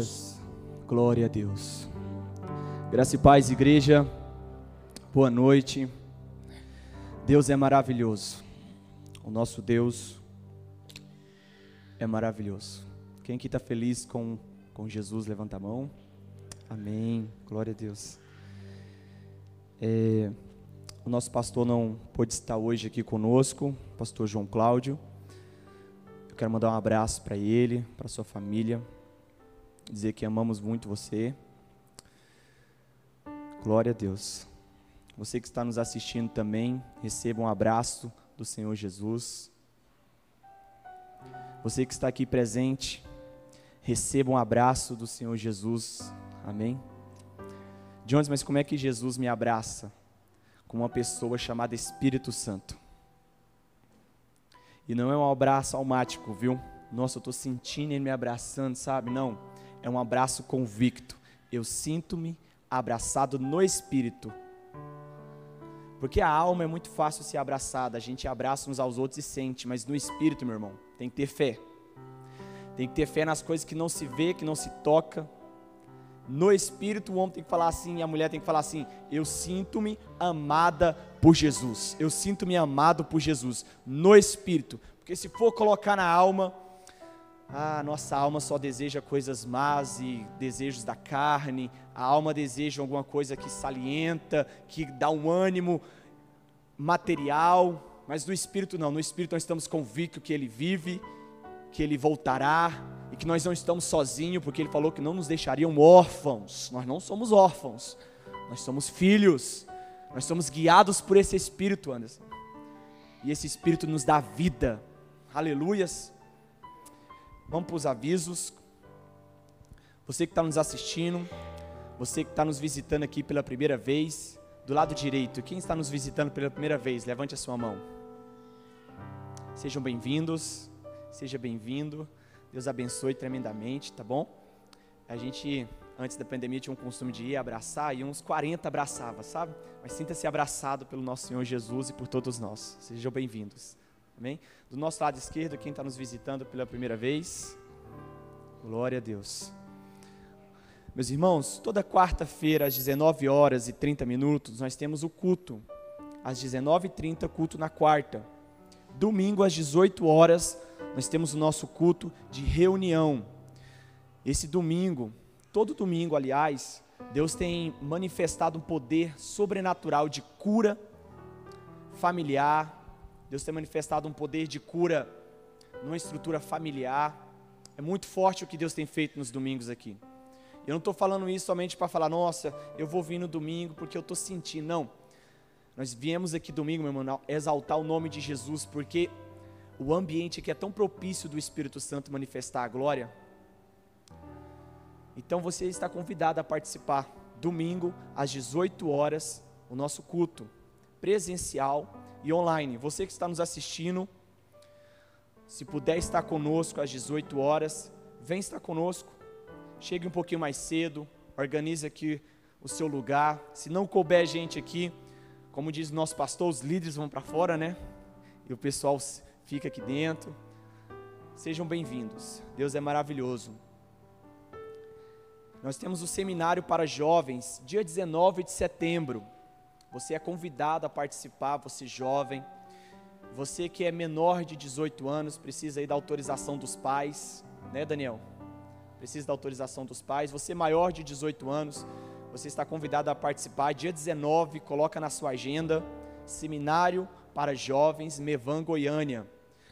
Aleluias. Glória a Deus. Graça e paz, igreja. Boa noite. Deus é maravilhoso. O nosso Deus é maravilhoso. Quem aqui está feliz com, com Jesus, levanta a mão. Amém. Glória a Deus. É, o nosso pastor não pôde estar hoje aqui conosco, pastor João Cláudio. Eu quero mandar um abraço para ele, para sua família, dizer que amamos muito você. Glória a Deus. Você que está nos assistindo também, receba um abraço do Senhor Jesus. Você que está aqui presente, receba um abraço do Senhor Jesus. Amém? Jones, mas como é que Jesus me abraça? com uma pessoa chamada Espírito Santo. E não é um abraço almático, viu? Nossa, eu estou sentindo ele me abraçando, sabe? Não. É um abraço convicto. Eu sinto-me abraçado no Espírito. Porque a alma é muito fácil ser abraçada. A gente abraça uns aos outros e sente. Mas no Espírito, meu irmão, tem que ter fé. Tem que ter fé nas coisas que não se vê, que não se toca no espírito, o homem tem que falar assim e a mulher tem que falar assim: Eu sinto-me amada por Jesus. Eu sinto-me amado por Jesus. No espírito. Porque se for colocar na alma, ah, nossa alma só deseja coisas más e desejos da carne. A alma deseja alguma coisa que salienta, que dá um ânimo material. Mas no espírito não. No espírito nós estamos convictos que Ele vive, que Ele voltará e que nós não estamos sozinhos, porque Ele falou que não nos deixariam órfãos. Nós não somos órfãos, nós somos filhos, nós somos guiados por esse Espírito, Anderson. E esse Espírito nos dá vida, aleluias. Vamos para os avisos. Você que está nos assistindo, você que está nos visitando aqui pela primeira vez, do lado direito, quem está nos visitando pela primeira vez, levante a sua mão. Sejam bem-vindos, seja bem-vindo. Deus abençoe tremendamente, tá bom? A gente, antes da pandemia, tinha um costume de ir abraçar e uns 40 abraçava, sabe? Mas sinta-se abraçado pelo nosso Senhor Jesus e por todos nós. Sejam bem-vindos. Amém? Do nosso lado esquerdo, quem está nos visitando pela primeira vez, glória a Deus. Meus irmãos, toda quarta-feira, às 19 horas e 30 minutos, nós temos o culto. Às 19h30, culto na quarta. Domingo, às 18 horas, nós temos o nosso culto de reunião. Esse domingo, todo domingo, aliás, Deus tem manifestado um poder sobrenatural de cura familiar. Deus tem manifestado um poder de cura numa estrutura familiar. É muito forte o que Deus tem feito nos domingos aqui. Eu não estou falando isso somente para falar, nossa, eu vou vir no domingo porque eu estou sentindo. Não. Nós viemos aqui domingo, meu irmão, exaltar o nome de Jesus, porque o ambiente que é tão propício do Espírito Santo manifestar a glória. Então você está convidado a participar domingo às 18 horas, o nosso culto presencial e online. Você que está nos assistindo, se puder estar conosco às 18 horas, vem estar conosco. Chegue um pouquinho mais cedo, organize aqui o seu lugar. Se não couber gente aqui, como diz nosso pastor, os líderes vão para fora, né? E o pessoal fica aqui dentro. Sejam bem-vindos. Deus é maravilhoso. Nós temos o seminário para jovens, dia 19 de setembro. Você é convidado a participar, você jovem. Você que é menor de 18 anos, precisa aí da autorização dos pais, né, Daniel? Precisa da autorização dos pais. Você maior de 18 anos, você está convidado a participar. Dia 19, coloca na sua agenda, seminário para jovens, Mevan Goiânia.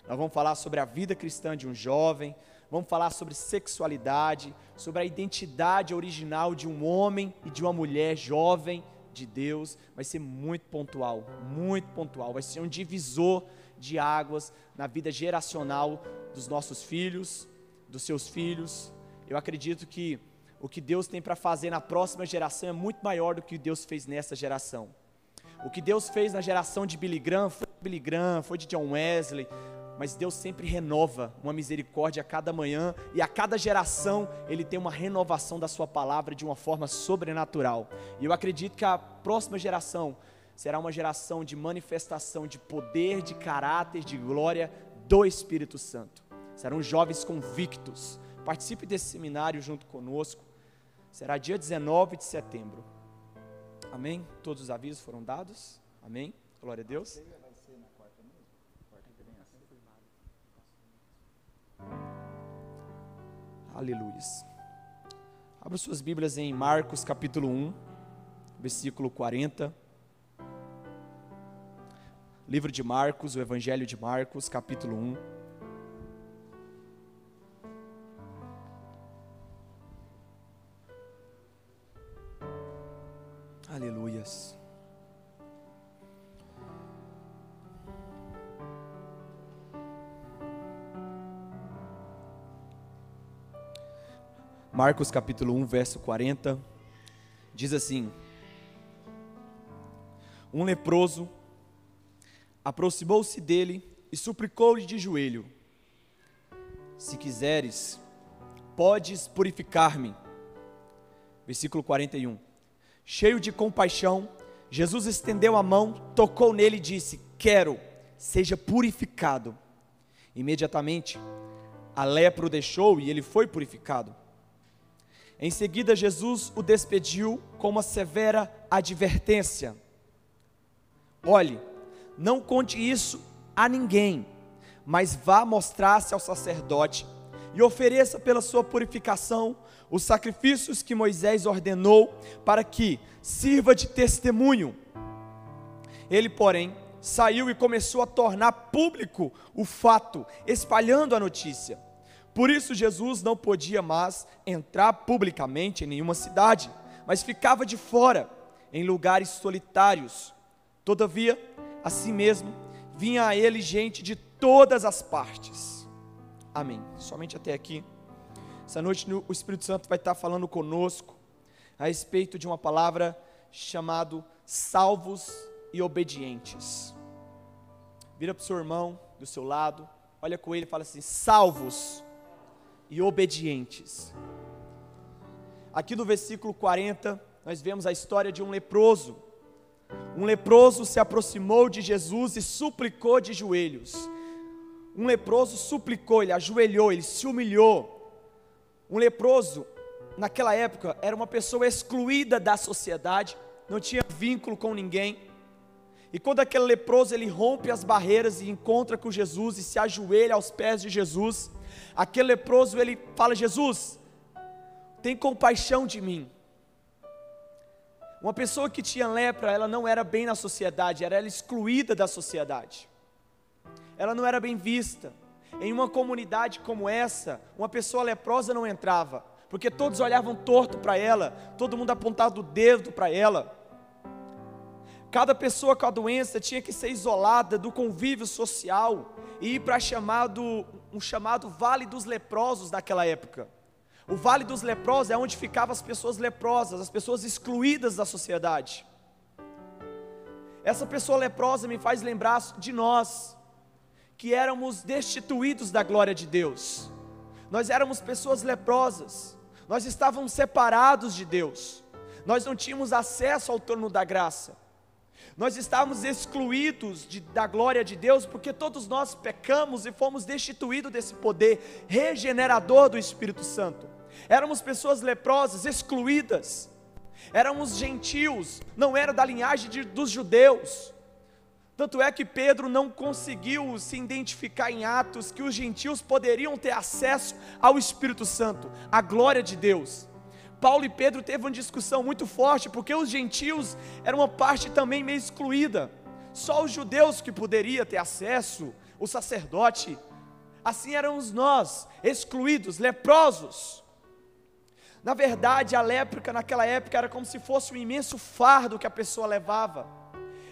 Nós vamos falar sobre a vida cristã de um jovem, vamos falar sobre sexualidade, sobre a identidade original de um homem e de uma mulher jovem de Deus. Vai ser muito pontual, muito pontual. Vai ser um divisor de águas na vida geracional dos nossos filhos, dos seus filhos. Eu acredito que o que Deus tem para fazer na próxima geração é muito maior do que Deus fez nessa geração. O que Deus fez na geração de Billy Graham foi de Billy Graham, foi de John Wesley, mas Deus sempre renova uma misericórdia a cada manhã e a cada geração Ele tem uma renovação da Sua palavra de uma forma sobrenatural. E eu acredito que a próxima geração será uma geração de manifestação de poder, de caráter, de glória do Espírito Santo. Serão jovens convictos, participe desse seminário junto conosco. Será dia 19 de setembro. Amém? Todos os avisos foram dados? Amém? Glória a Deus. Aleluia. Abra suas Bíblias em Marcos capítulo 1, versículo 40. Livro de Marcos, o Evangelho de Marcos, capítulo 1. Aleluias. Marcos capítulo 1, verso 40, diz assim: Um leproso aproximou-se dele e suplicou-lhe de joelho: Se quiseres, podes purificar-me. Versículo 41. Cheio de compaixão, Jesus estendeu a mão, tocou nele e disse: Quero, seja purificado. Imediatamente, a lepra o deixou e ele foi purificado. Em seguida, Jesus o despediu com uma severa advertência: Olhe, não conte isso a ninguém, mas vá mostrar-se ao sacerdote e ofereça pela sua purificação os sacrifícios que Moisés ordenou para que sirva de testemunho. Ele, porém, saiu e começou a tornar público o fato, espalhando a notícia. Por isso, Jesus não podia mais entrar publicamente em nenhuma cidade, mas ficava de fora, em lugares solitários. Todavia, assim mesmo, vinha a ele gente de todas as partes. Amém. Somente até aqui. Essa noite o Espírito Santo vai estar falando conosco a respeito de uma palavra chamado salvos e obedientes. Vira para o seu irmão do seu lado, olha com ele e fala assim: salvos e obedientes. Aqui no versículo 40, nós vemos a história de um leproso. Um leproso se aproximou de Jesus e suplicou de joelhos. Um leproso suplicou, ele ajoelhou, ele se humilhou. Um leproso, naquela época, era uma pessoa excluída da sociedade, não tinha vínculo com ninguém. E quando aquele leproso ele rompe as barreiras e encontra com Jesus e se ajoelha aos pés de Jesus, aquele leproso ele fala: Jesus, tem compaixão de mim. Uma pessoa que tinha lepra, ela não era bem na sociedade, era ela excluída da sociedade. Ela não era bem vista. Em uma comunidade como essa, uma pessoa leprosa não entrava, porque todos olhavam torto para ela, todo mundo apontava o dedo para ela. Cada pessoa com a doença tinha que ser isolada do convívio social e ir para chamado, um chamado Vale dos Leprosos daquela época. O Vale dos Leprosos é onde ficavam as pessoas leprosas, as pessoas excluídas da sociedade. Essa pessoa leprosa me faz lembrar de nós, que éramos destituídos da glória de Deus. Nós éramos pessoas leprosas, nós estávamos separados de Deus, nós não tínhamos acesso ao trono da graça nós estávamos excluídos de, da glória de Deus, porque todos nós pecamos e fomos destituídos desse poder regenerador do Espírito Santo. Éramos pessoas leprosas, excluídas, éramos gentios, não era da linhagem de, dos judeus. Tanto é que Pedro não conseguiu se identificar em Atos que os gentios poderiam ter acesso ao Espírito Santo, à glória de Deus. Paulo e Pedro teve uma discussão muito forte, porque os gentios eram uma parte também meio excluída. Só os judeus que poderia ter acesso, o sacerdote. Assim éramos nós, excluídos, leprosos. Na verdade, a lepra naquela época era como se fosse um imenso fardo que a pessoa levava.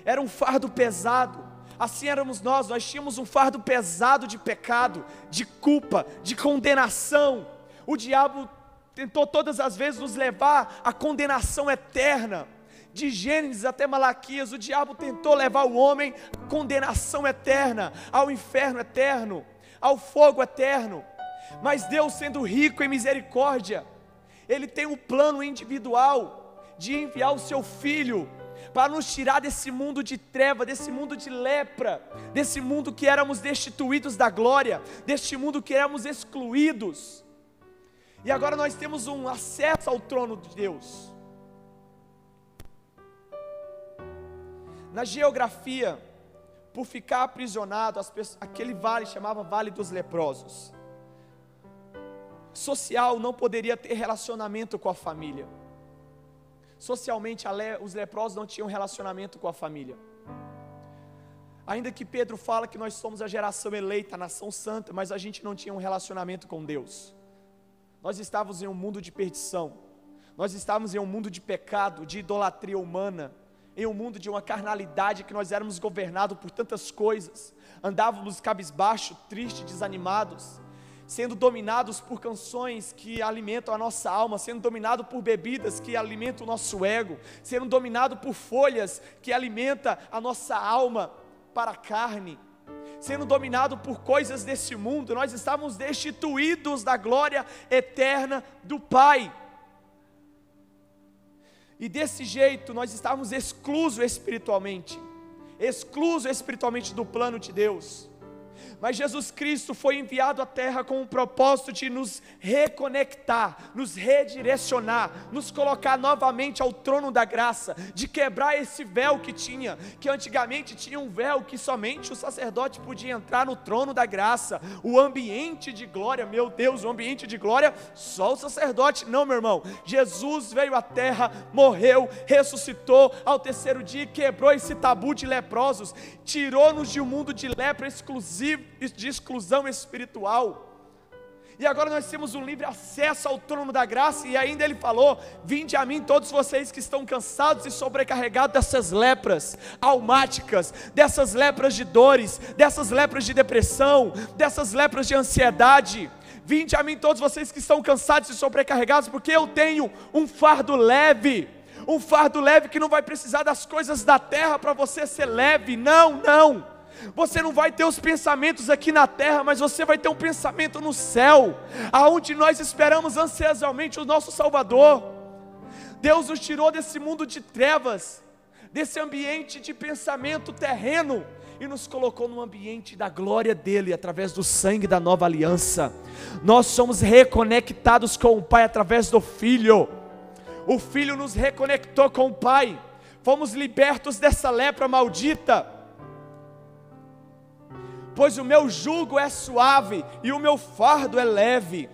Era um fardo pesado. Assim éramos nós, nós tínhamos um fardo pesado de pecado, de culpa, de condenação. O diabo tentou todas as vezes nos levar à condenação eterna. De Gênesis até Malaquias, o diabo tentou levar o homem à condenação eterna, ao inferno eterno, ao fogo eterno. Mas Deus, sendo rico em misericórdia, Ele tem um plano individual de enviar o seu filho para nos tirar desse mundo de treva, desse mundo de lepra, desse mundo que éramos destituídos da glória, deste mundo que éramos excluídos E agora nós temos um acesso ao trono de Deus. Na geografia, por ficar aprisionado, pessoas, aquele vale chamava Vale dos Leprosos. Social não poderia ter relacionamento com a família. Socialmente, os leprosos não tinham relacionamento com a família. Ainda que Pedro fala que nós somos a geração eleita, a nação santa, mas a gente não tinha um relacionamento com Deus. Nós estávamos em um mundo de perdição. Nós estávamos em um mundo de pecado, de idolatria humana, em um mundo de uma carnalidade que nós éramos governados por tantas coisas. Andávamos cabisbaixo, tristes, desanimados sendo dominados por canções que alimentam a nossa alma, sendo dominado por bebidas que alimentam o nosso ego, sendo dominado por folhas que alimentam a nossa alma para a carne, sendo dominado por coisas desse mundo, nós estávamos destituídos da glória eterna do Pai. E desse jeito nós estávamos exclusos espiritualmente, exclusos espiritualmente do plano de Deus. Mas Jesus Cristo foi enviado à terra com o propósito de nos reconectar, nos redirecionar, nos colocar novamente ao trono da graça, de quebrar esse véu que tinha, que antigamente tinha um véu que somente o sacerdote podia entrar no trono da graça, o ambiente de glória, meu Deus, o ambiente de glória, só o sacerdote, não, meu irmão. Jesus veio à terra, morreu, ressuscitou ao terceiro dia quebrou esse tabu de leprosos, tirou-nos de um mundo de lepra exclusivo de exclusão espiritual. E agora nós temos um livre acesso ao trono da graça, e ainda ele falou: Vinde a mim, todos vocês que estão cansados e sobrecarregados dessas lepras almáticas, dessas lepras de dores, dessas lepras de depressão, dessas lepras de ansiedade. Vinde a mim, todos vocês que estão cansados e sobrecarregados, porque eu tenho um fardo leve um fardo leve que não vai precisar das coisas da terra para você ser leve. Não, não. Você não vai ter os pensamentos aqui na terra, mas você vai ter um pensamento no céu, aonde nós esperamos ansiosamente o nosso Salvador. Deus nos tirou desse mundo de trevas, desse ambiente de pensamento terreno e nos colocou no ambiente da glória dele através do sangue da nova aliança. Nós somos reconectados com o Pai através do Filho. O Filho nos reconectou com o Pai. Fomos libertos dessa lepra maldita pois o meu jugo é suave e o meu fardo é leve.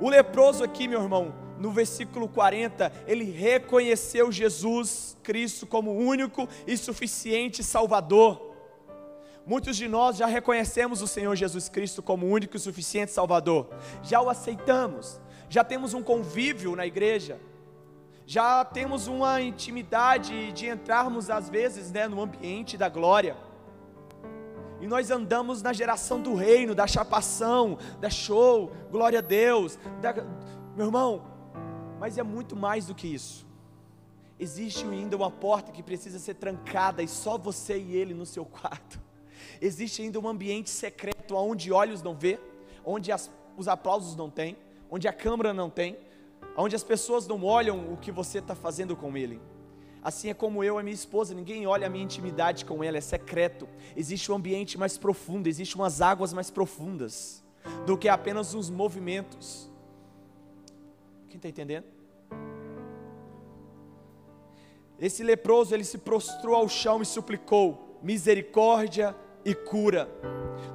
O leproso aqui, meu irmão, no versículo 40, ele reconheceu Jesus Cristo como único e suficiente Salvador. Muitos de nós já reconhecemos o Senhor Jesus Cristo como único e suficiente Salvador, já o aceitamos, já temos um convívio na igreja, já temos uma intimidade de entrarmos às vezes né, no ambiente da glória e nós andamos na geração do reino, da chapação, da show, glória a Deus, da... meu irmão, mas é muito mais do que isso. Existe ainda uma porta que precisa ser trancada e só você e ele no seu quarto. Existe ainda um ambiente secreto onde olhos não vê, onde as, os aplausos não tem, onde a câmera não tem, onde as pessoas não olham o que você está fazendo com ele. Assim é como eu e minha esposa, ninguém olha a minha intimidade com ela, é secreto. Existe um ambiente mais profundo, existe umas águas mais profundas do que apenas os movimentos. Quem está entendendo? Esse leproso, ele se prostrou ao chão e suplicou: misericórdia e cura.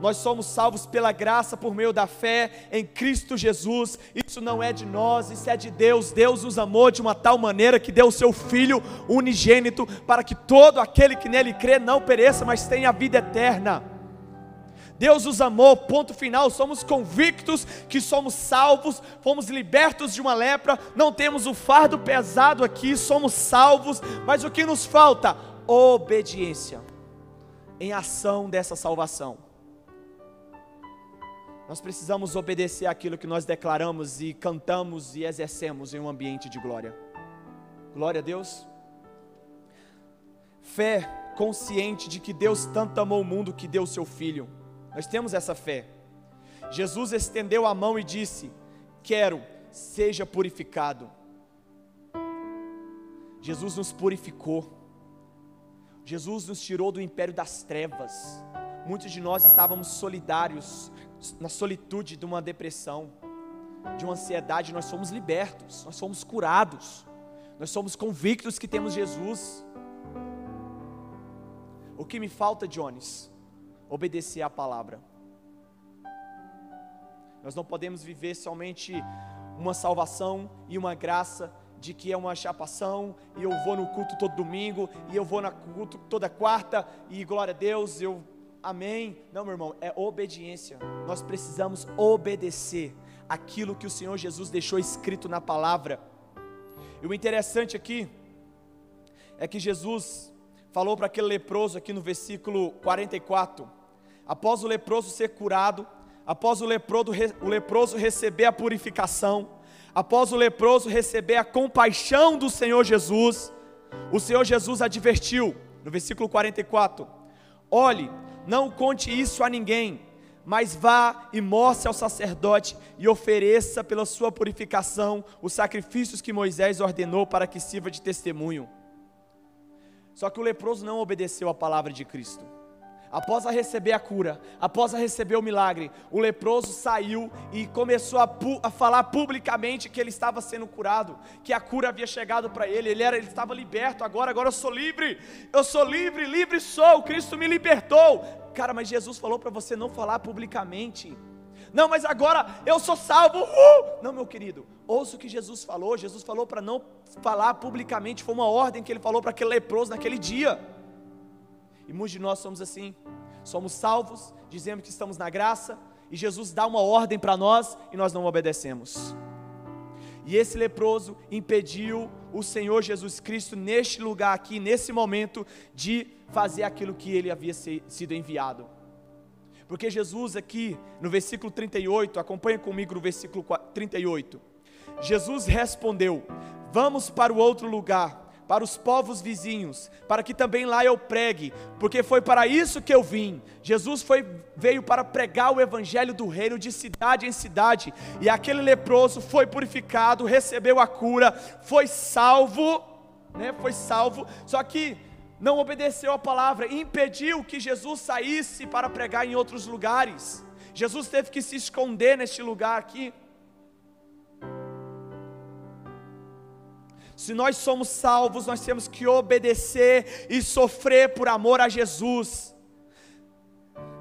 Nós somos salvos pela graça por meio da fé em Cristo Jesus. Isso não é de nós, isso é de Deus. Deus nos amou de uma tal maneira que deu o seu Filho unigênito para que todo aquele que nele crê não pereça, mas tenha a vida eterna. Deus nos amou, ponto final. Somos convictos que somos salvos, fomos libertos de uma lepra, não temos o fardo pesado aqui, somos salvos, mas o que nos falta? Obediência em ação dessa salvação. Nós precisamos obedecer aquilo que nós declaramos e cantamos e exercemos em um ambiente de glória. Glória a Deus. Fé consciente de que Deus tanto amou o mundo que deu o seu filho. Nós temos essa fé. Jesus estendeu a mão e disse: Quero, seja purificado. Jesus nos purificou. Jesus nos tirou do império das trevas. Muitos de nós estávamos solidários na solitude de uma depressão. de uma ansiedade, nós somos libertos, nós somos curados, nós somos convictos que temos Jesus. O que me falta, Jones? Obedecer à palavra. Nós não podemos viver somente uma salvação e uma graça de que é uma chapação e eu vou no culto todo domingo e eu vou no culto toda quarta e glória a Deus, eu amém. Não, meu irmão, é obediência. Nós precisamos obedecer aquilo que o Senhor Jesus deixou escrito na palavra. E o interessante aqui é que Jesus falou para aquele leproso aqui no versículo 44, após o leproso ser curado, após o leproso, o leproso receber a purificação, após o leproso receber a compaixão do Senhor Jesus, o Senhor Jesus advertiu, no versículo 44: Olhe, não conte isso a ninguém, mas vá e mostre ao sacerdote e ofereça pela sua purificação os sacrifícios que Moisés ordenou para que sirva de testemunho. Só que o leproso não obedeceu à palavra de Cristo. Após a receber a cura, após a receber o milagre, o leproso saiu e começou a, a falar publicamente que ele estava sendo curado, que a cura havia chegado para ele, ele, era, ele estava liberto, agora, agora eu sou livre, eu sou livre, livre sou, Cristo me libertou. Cara, mas Jesus falou para você não falar publicamente. Não, mas agora eu sou salvo. Uh! Não, meu querido, ouça o que Jesus falou. Jesus falou para não falar publicamente, foi uma ordem que ele falou para aquele leproso naquele dia. E muitos de nós somos assim. Somos salvos, dizemos que estamos na graça, e Jesus dá uma ordem para nós e nós não obedecemos. E esse leproso impediu o Senhor Jesus Cristo neste lugar aqui, nesse momento, de fazer aquilo que ele havia sido enviado. Porque Jesus aqui, no versículo 38, acompanha comigo no versículo 38. Jesus respondeu: Vamos para o outro lugar para os povos vizinhos, para que também lá eu pregue, porque foi para isso que eu vim. Jesus foi, veio para pregar o evangelho do reino de cidade em cidade, e aquele leproso foi purificado, recebeu a cura, foi salvo, né? Foi salvo, só que não obedeceu a palavra, impediu que Jesus saísse para pregar em outros lugares. Jesus teve que se esconder neste lugar aqui. Se nós somos salvos, nós temos que obedecer e sofrer por amor a Jesus.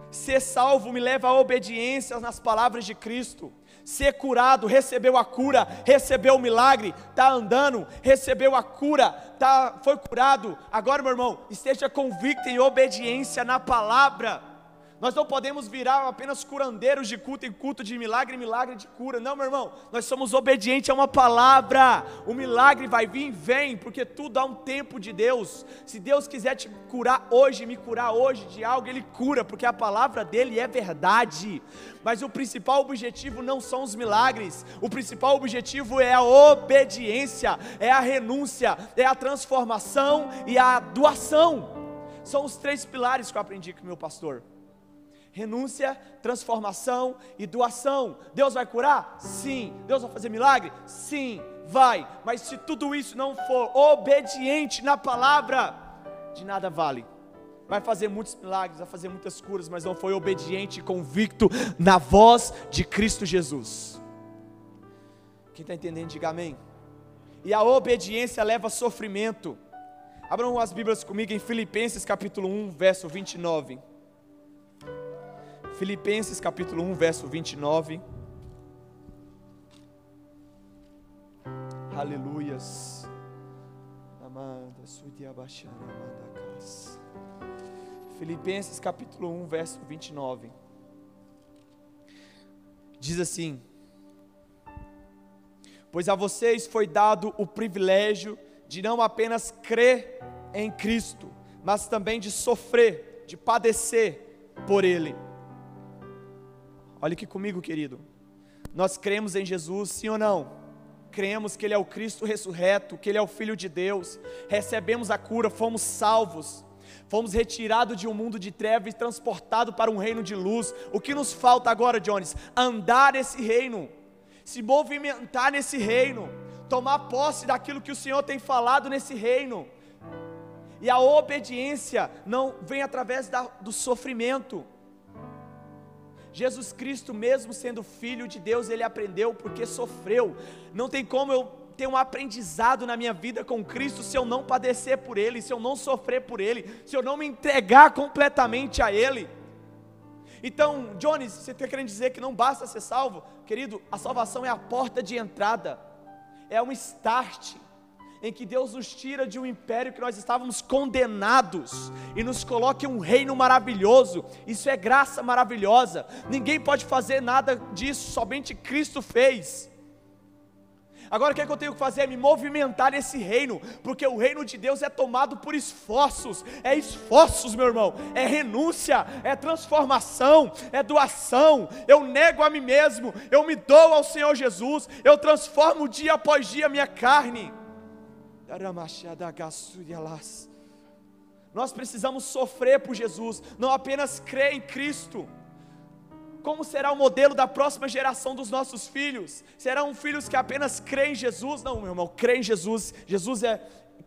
Ser salvo me leva à obediência nas palavras de Cristo. Ser curado, recebeu a cura, recebeu o milagre, está andando, recebeu a cura, tá, foi curado. Agora, meu irmão, esteja convicto em obediência na palavra. Nós não podemos virar apenas curandeiros de culto em culto, de milagre em milagre de cura. Não, meu irmão, nós somos obedientes a uma palavra. O milagre vai vir, vem, porque tudo há um tempo de Deus. Se Deus quiser te curar hoje, me curar hoje de algo, Ele cura, porque a palavra dele é verdade. Mas o principal objetivo não são os milagres, o principal objetivo é a obediência, é a renúncia, é a transformação e a doação. São os três pilares que eu aprendi com meu pastor renúncia, transformação e doação. Deus vai curar? Sim. Deus vai fazer milagre? Sim, vai. Mas se tudo isso não for obediente na palavra, de nada vale. Vai fazer muitos milagres, vai fazer muitas curas, mas não foi obediente e convicto na voz de Cristo Jesus. Quem está entendendo, diga amém. E a obediência leva sofrimento. Abram as Bíblias comigo em Filipenses capítulo 1, verso 29. Filipenses capítulo 1, verso 29. Aleluias. Filipenses capítulo 1, verso 29. Diz assim: Pois a vocês foi dado o privilégio de não apenas crer em Cristo, mas também de sofrer, de padecer por Ele Olha aqui comigo, querido. Nós cremos em Jesus, sim ou não? Cremos que Ele é o Cristo ressurreto, que Ele é o Filho de Deus, recebemos a cura, fomos salvos, fomos retirados de um mundo de trevas e transportados para um reino de luz. O que nos falta agora, Jones? Andar nesse reino, se movimentar nesse reino, tomar posse daquilo que o Senhor tem falado nesse reino. E a obediência não vem através da, do sofrimento Jesus Cristo, mesmo sendo filho de Deus, ele aprendeu porque sofreu. Não tem como eu ter um aprendizado na minha vida com Cristo se eu não padecer por Ele, se eu não sofrer por Ele, se eu não me entregar completamente a Ele. Então, Jones, você está querendo dizer que não basta ser salvo? Querido, a salvação é a porta de entrada, é um start em que Deus nos tira de um império que nós estávamos condenados e nos coloca em um reino maravilhoso. Isso é graça maravilhosa. Ninguém pode fazer nada disso, somente Cristo fez. Agora o que, é que eu tenho que fazer? É me movimentar nesse reino, porque o reino de Deus é tomado por esforços, é esforços, meu irmão, é renúncia, é transformação, é doação. Eu nego a mim mesmo, eu me dou ao Senhor Jesus, eu transformo dia após dia a minha carne. Nós precisamos sofrer por Jesus, não apenas crer em Cristo. Como será o modelo da próxima geração dos nossos filhos? Serão filhos que apenas creem em Jesus? Não, meu irmão, crê em Jesus. Jesus é,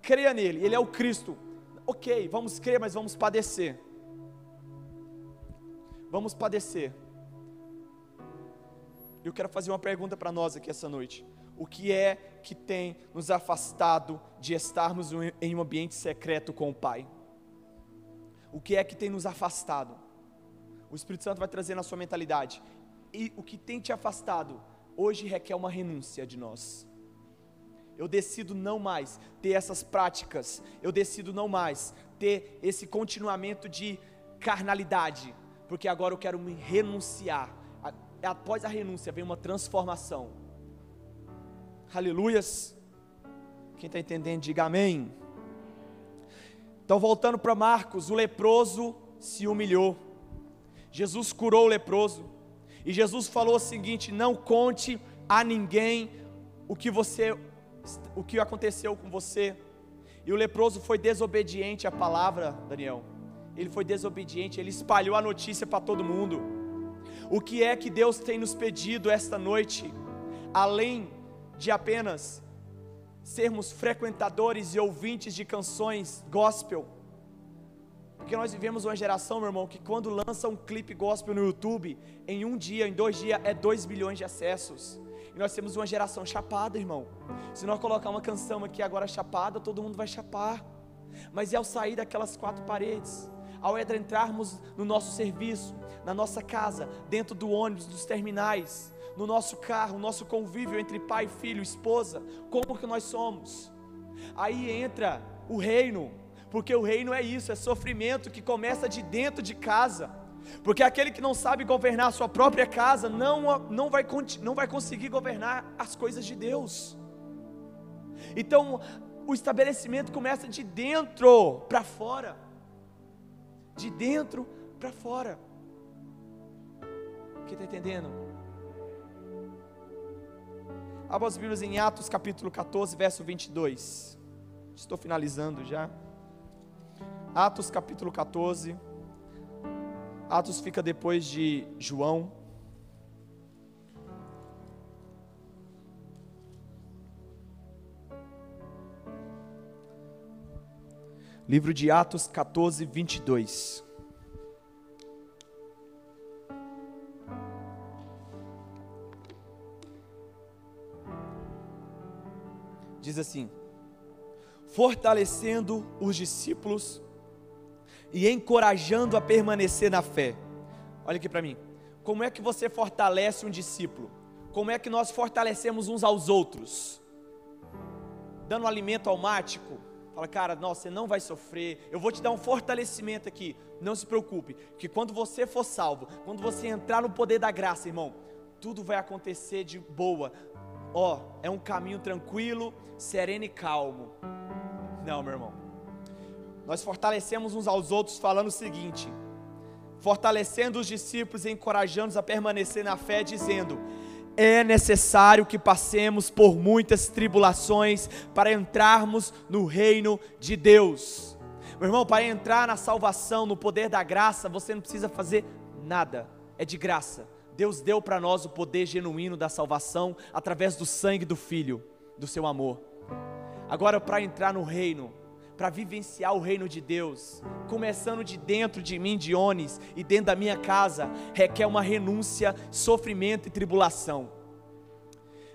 creia nele, ele é o Cristo. Ok, vamos crer, mas vamos padecer. Vamos padecer. Eu quero fazer uma pergunta para nós aqui essa noite. O que é que tem nos afastado de estarmos em um ambiente secreto com o Pai? O que é que tem nos afastado? O Espírito Santo vai trazer na sua mentalidade. E o que tem te afastado, hoje requer uma renúncia de nós. Eu decido não mais ter essas práticas, eu decido não mais ter esse continuamento de carnalidade, porque agora eu quero me renunciar. Após a renúncia vem uma transformação. Aleluias. Quem está entendendo, diga amém. Então, voltando para Marcos, o leproso se humilhou. Jesus curou o leproso. E Jesus falou o seguinte: não conte a ninguém o que você o que aconteceu com você. E o leproso foi desobediente à palavra, Daniel. Ele foi desobediente, ele espalhou a notícia para todo mundo. O que é que Deus tem nos pedido esta noite? Além de apenas sermos frequentadores e ouvintes de canções gospel, porque nós vivemos uma geração, meu irmão, que quando lança um clipe gospel no YouTube, em um dia, em dois dias, é 2 bilhões de acessos. E nós temos uma geração chapada, irmão. Se nós colocar uma canção aqui agora chapada, todo mundo vai chapar. Mas é ao sair daquelas quatro paredes, ao entrarmos no nosso serviço, na nossa casa, dentro do ônibus, dos terminais, no nosso carro, no nosso convívio entre pai, filho, esposa, como que nós somos? Aí entra o reino, porque o reino é isso, é sofrimento que começa de dentro de casa. Porque aquele que não sabe governar a sua própria casa não, não, vai, não vai conseguir governar as coisas de Deus. Então, o estabelecimento começa de dentro para fora. De dentro para fora. Quem está entendendo? Abra as Bíblias em Atos capítulo 14, verso 22. Estou finalizando já. Atos capítulo 14. Atos fica depois de João. Livro de Atos 14, 22. Diz assim: fortalecendo os discípulos e encorajando a permanecer na fé. Olha aqui para mim. Como é que você fortalece um discípulo? Como é que nós fortalecemos uns aos outros? Dando um alimento almático. Fala, cara, nossa, você não vai sofrer. Eu vou te dar um fortalecimento aqui. Não se preocupe, que quando você for salvo, quando você entrar no poder da graça, irmão, tudo vai acontecer de boa. Ó, oh, é um caminho tranquilo, sereno e calmo. Não, meu irmão nós fortalecemos uns aos outros falando o seguinte: fortalecendo os discípulos e encorajando-os a permanecer na fé, dizendo: é necessário que passemos por muitas tribulações para entrarmos no reino de Deus. Meu irmão, para entrar na salvação, no poder da graça, você não precisa fazer nada, é de graça. Deus deu para nós o poder genuíno da salvação através do sangue do Filho, do seu amor. Agora, para entrar no reino, para vivenciar o reino de Deus, começando de dentro de mim, Dionis, e dentro da minha casa, requer uma renúncia, sofrimento e tribulação.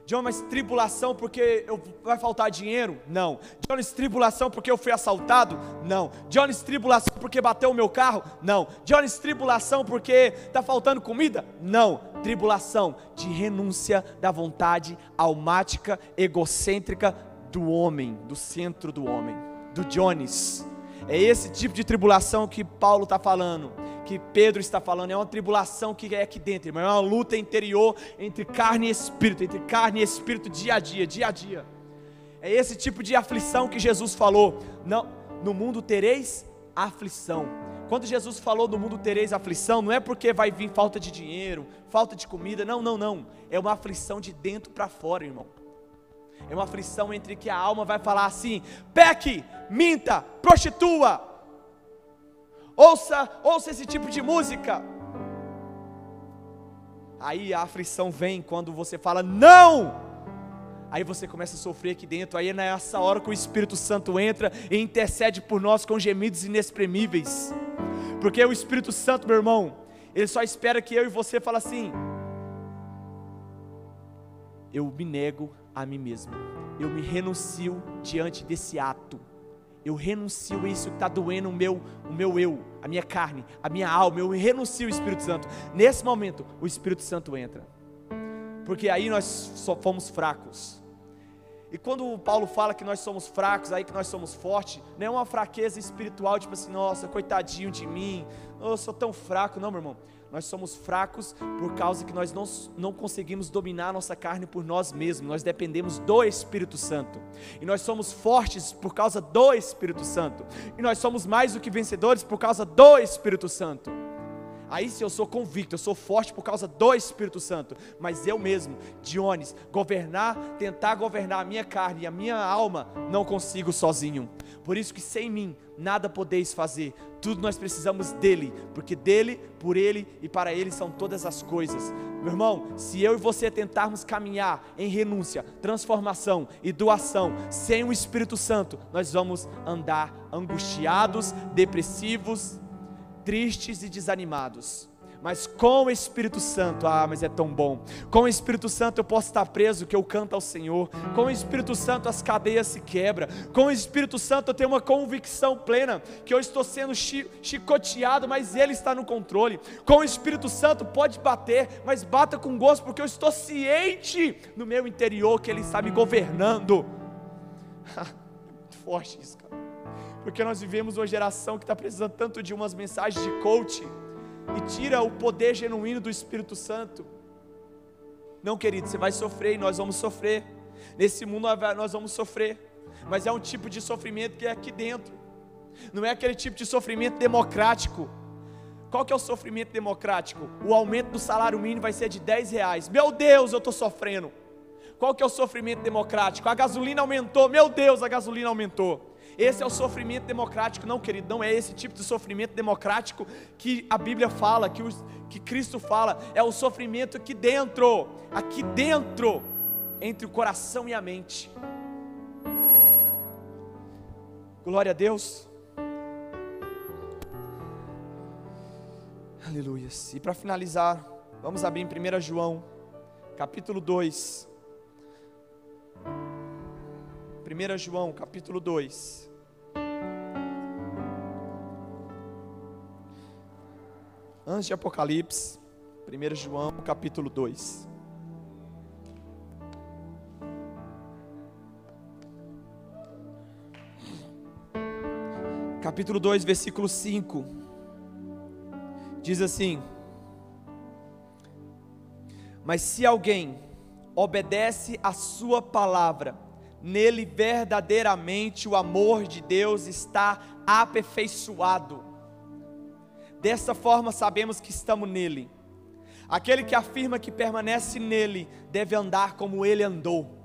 John, mas tribulação porque eu, vai faltar dinheiro? Não. Jones, tribulação porque eu fui assaltado? Não. Jones, tribulação porque bateu o meu carro? Não. Jones, tribulação porque está faltando comida? Não. Tribulação de renúncia da vontade almática, egocêntrica do homem, do centro do homem, do Jones. É esse tipo de tribulação que Paulo está falando que Pedro está falando, é uma tribulação que é aqui dentro, irmão, é uma luta interior entre carne e espírito, entre carne e espírito dia a dia, dia a dia. É esse tipo de aflição que Jesus falou. Não, no mundo tereis aflição. Quando Jesus falou no mundo tereis aflição, não é porque vai vir falta de dinheiro, falta de comida, não, não, não. É uma aflição de dentro para fora, irmão. É uma aflição entre que a alma vai falar assim: peque, minta, prostitua, ouça, ouça esse tipo de música. Aí a aflição vem quando você fala não. Aí você começa a sofrer aqui dentro. Aí é nessa hora que o Espírito Santo entra e intercede por nós com gemidos inexprimíveis. Porque o Espírito Santo, meu irmão, ele só espera que eu e você fale assim: Eu me nego a mim mesmo. Eu me renuncio diante desse ato eu renuncio isso que está doendo o meu, o meu eu, a minha carne, a minha alma, eu renuncio ao Espírito Santo. Nesse momento, o Espírito Santo entra, porque aí nós só fomos fracos. E quando Paulo fala que nós somos fracos, aí que nós somos fortes, não é uma fraqueza espiritual, tipo assim, nossa, coitadinho de mim, eu sou tão fraco, não, meu irmão. Nós somos fracos por causa que nós não, não conseguimos dominar a nossa carne por nós mesmos, nós dependemos do Espírito Santo. E nós somos fortes por causa do Espírito Santo. E nós somos mais do que vencedores por causa do Espírito Santo. Aí se eu sou convicto, eu sou forte por causa do Espírito Santo, mas eu mesmo, Dionis, governar, tentar governar a minha carne e a minha alma, não consigo sozinho. Por isso que sem mim nada podeis fazer. Tudo nós precisamos dele, porque dele, por ele e para ele são todas as coisas. Meu irmão, se eu e você tentarmos caminhar em renúncia, transformação e doação sem o Espírito Santo, nós vamos andar angustiados, depressivos, tristes e desanimados. Mas com o Espírito Santo, ah, mas é tão bom. Com o Espírito Santo eu posso estar preso, que eu canto ao Senhor. Com o Espírito Santo as cadeias se quebram. Com o Espírito Santo eu tenho uma convicção plena que eu estou sendo chi chicoteado, mas Ele está no controle. Com o Espírito Santo pode bater, mas bata com gosto, porque eu estou ciente no meu interior que Ele está me governando. Forte isso, cara porque nós vivemos uma geração que está precisando tanto de umas mensagens de coaching e tira o poder genuíno do Espírito Santo. Não, querido, você vai sofrer e nós vamos sofrer. Nesse mundo nós vamos sofrer, mas é um tipo de sofrimento que é aqui dentro. Não é aquele tipo de sofrimento democrático. Qual que é o sofrimento democrático? O aumento do salário mínimo vai ser de 10 reais. Meu Deus, eu estou sofrendo. Qual que é o sofrimento democrático? A gasolina aumentou. Meu Deus, a gasolina aumentou. Esse é o sofrimento democrático, não, querido, não é esse tipo de sofrimento democrático que a Bíblia fala, que, os, que Cristo fala, é o sofrimento aqui dentro, aqui dentro, entre o coração e a mente. Glória a Deus. Aleluia. E para finalizar, vamos abrir em 1 João, capítulo 2. 1 João, capítulo 2. Antes de Apocalipse, 1 João, capítulo 2. Capítulo 2, versículo 5. Diz assim: Mas se alguém obedece a sua palavra, nele verdadeiramente o amor de Deus está aperfeiçoado. Dessa forma sabemos que estamos nele. Aquele que afirma que permanece nele deve andar como ele andou.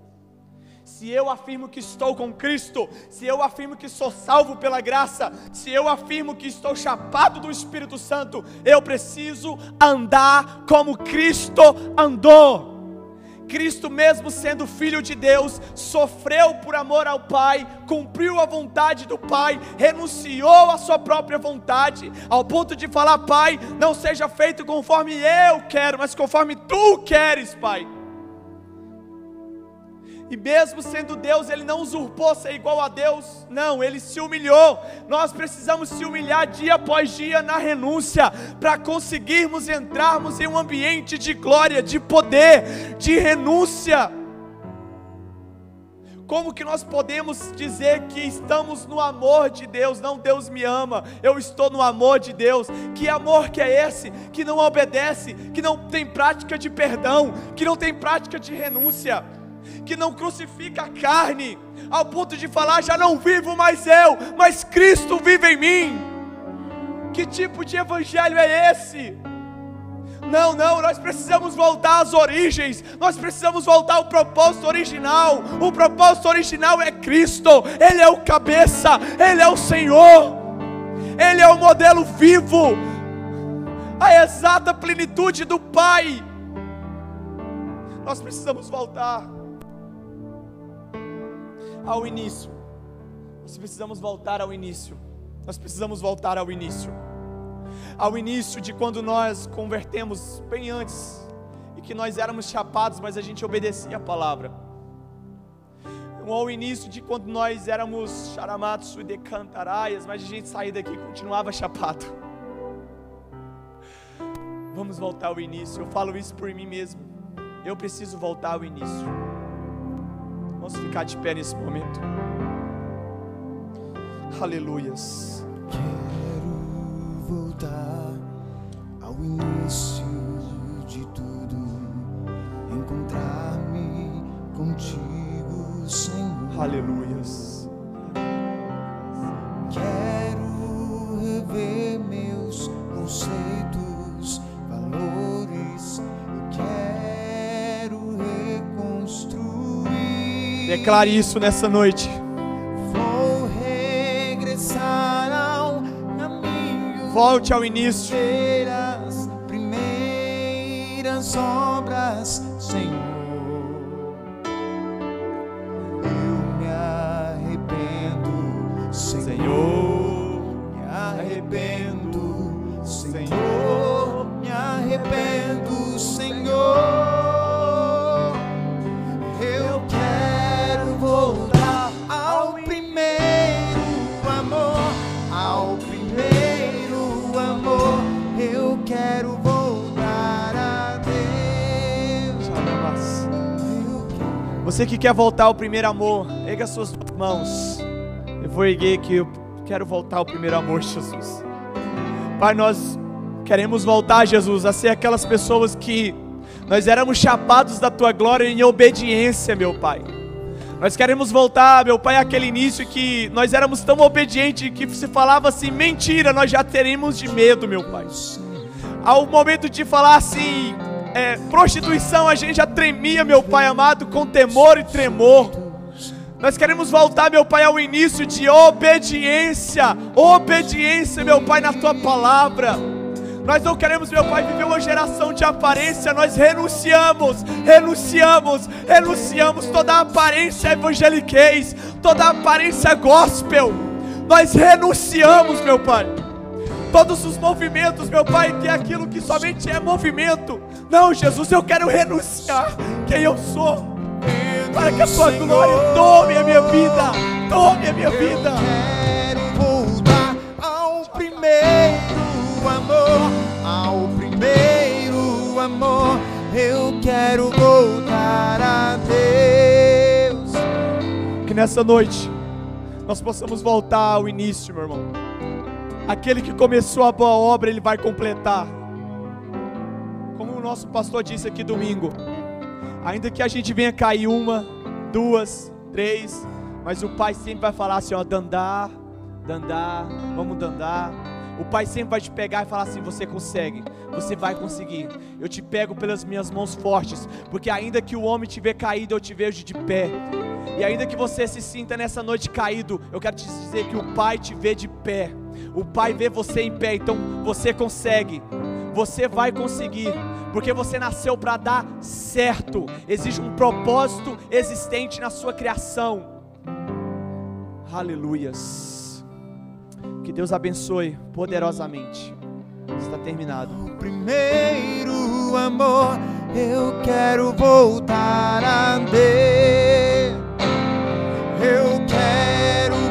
Se eu afirmo que estou com Cristo, se eu afirmo que sou salvo pela graça, se eu afirmo que estou chapado do Espírito Santo, eu preciso andar como Cristo andou. Cristo, mesmo sendo filho de Deus, sofreu por amor ao Pai, cumpriu a vontade do Pai, renunciou à sua própria vontade, ao ponto de falar: Pai, não seja feito conforme eu quero, mas conforme tu queres, Pai. E mesmo sendo Deus, ele não usurpou ser igual a Deus, não, ele se humilhou. Nós precisamos se humilhar dia após dia na renúncia, para conseguirmos entrarmos em um ambiente de glória, de poder, de renúncia. Como que nós podemos dizer que estamos no amor de Deus? Não, Deus me ama, eu estou no amor de Deus. Que amor que é esse? Que não obedece, que não tem prática de perdão, que não tem prática de renúncia que não crucifica a carne, ao ponto de falar: já não vivo mais eu, mas Cristo vive em mim. Que tipo de evangelho é esse? Não, não, nós precisamos voltar às origens, nós precisamos voltar ao propósito original. O propósito original é Cristo, Ele é o cabeça, Ele é o Senhor, Ele é o modelo vivo, a exata plenitude do Pai. Nós precisamos voltar ao início. Nós precisamos voltar ao início. Nós precisamos voltar ao início. Ao início de quando nós convertemos bem antes e que nós éramos chapados, mas a gente obedecia a palavra. Ao início de quando nós éramos charamatsu e decantaraias, mas a gente saía daqui e continuava chapado. Vamos voltar ao início. Eu falo isso por mim mesmo. Eu preciso voltar ao início. Vamos ficar de pé nesse momento. Aleluias. Quero voltar ao início de tudo, encontrar-me contigo, Senhor. Aleluias. Declare isso nessa noite. Vou regressar ao caminho. Volte ao início. Primeiras, primeiras obras, Você que quer voltar ao primeiro amor, erga suas mãos. Eu vou erguer que eu quero voltar ao primeiro amor, Jesus. Pai, nós queremos voltar, Jesus, a ser aquelas pessoas que nós éramos chapados da tua glória em obediência, meu Pai. Nós queremos voltar, meu Pai, àquele início que nós éramos tão obedientes que se falava assim, mentira, nós já teremos de medo, meu Pai. Ao momento de falar assim, é, prostituição, a gente já tremia, meu Pai amado, com temor e tremor. Nós queremos voltar, meu Pai, ao início de obediência, obediência, meu Pai, na tua palavra. Nós não queremos, meu Pai, viver uma geração de aparência, nós renunciamos, renunciamos, renunciamos toda aparência evangeliquez, toda aparência gospel. Nós renunciamos, meu Pai. Todos os movimentos, meu Pai, que é aquilo que somente é movimento. Não, Jesus, eu quero renunciar quem eu sou para que a tua glória tome a minha vida, tome a minha vida. Quero voltar ao primeiro amor, ao primeiro amor. Eu quero voltar a Deus. Que nessa noite nós possamos voltar ao início, meu irmão. Aquele que começou a boa obra, ele vai completar. O nosso pastor disse aqui domingo, ainda que a gente venha cair uma, duas, três, mas o Pai sempre vai falar assim: ó, dandar, dandar, vamos dandar. O Pai sempre vai te pegar e falar assim: você consegue, você vai conseguir. Eu te pego pelas minhas mãos fortes, porque ainda que o homem te vê caído, eu te vejo de pé. E ainda que você se sinta nessa noite caído, eu quero te dizer que o Pai te vê de pé. O Pai vê você em pé, então você consegue. Você vai conseguir, porque você nasceu para dar certo. Existe um propósito existente na sua criação. Aleluias. Que Deus abençoe poderosamente. Está terminado. O primeiro amor, eu quero voltar a ter. Eu quero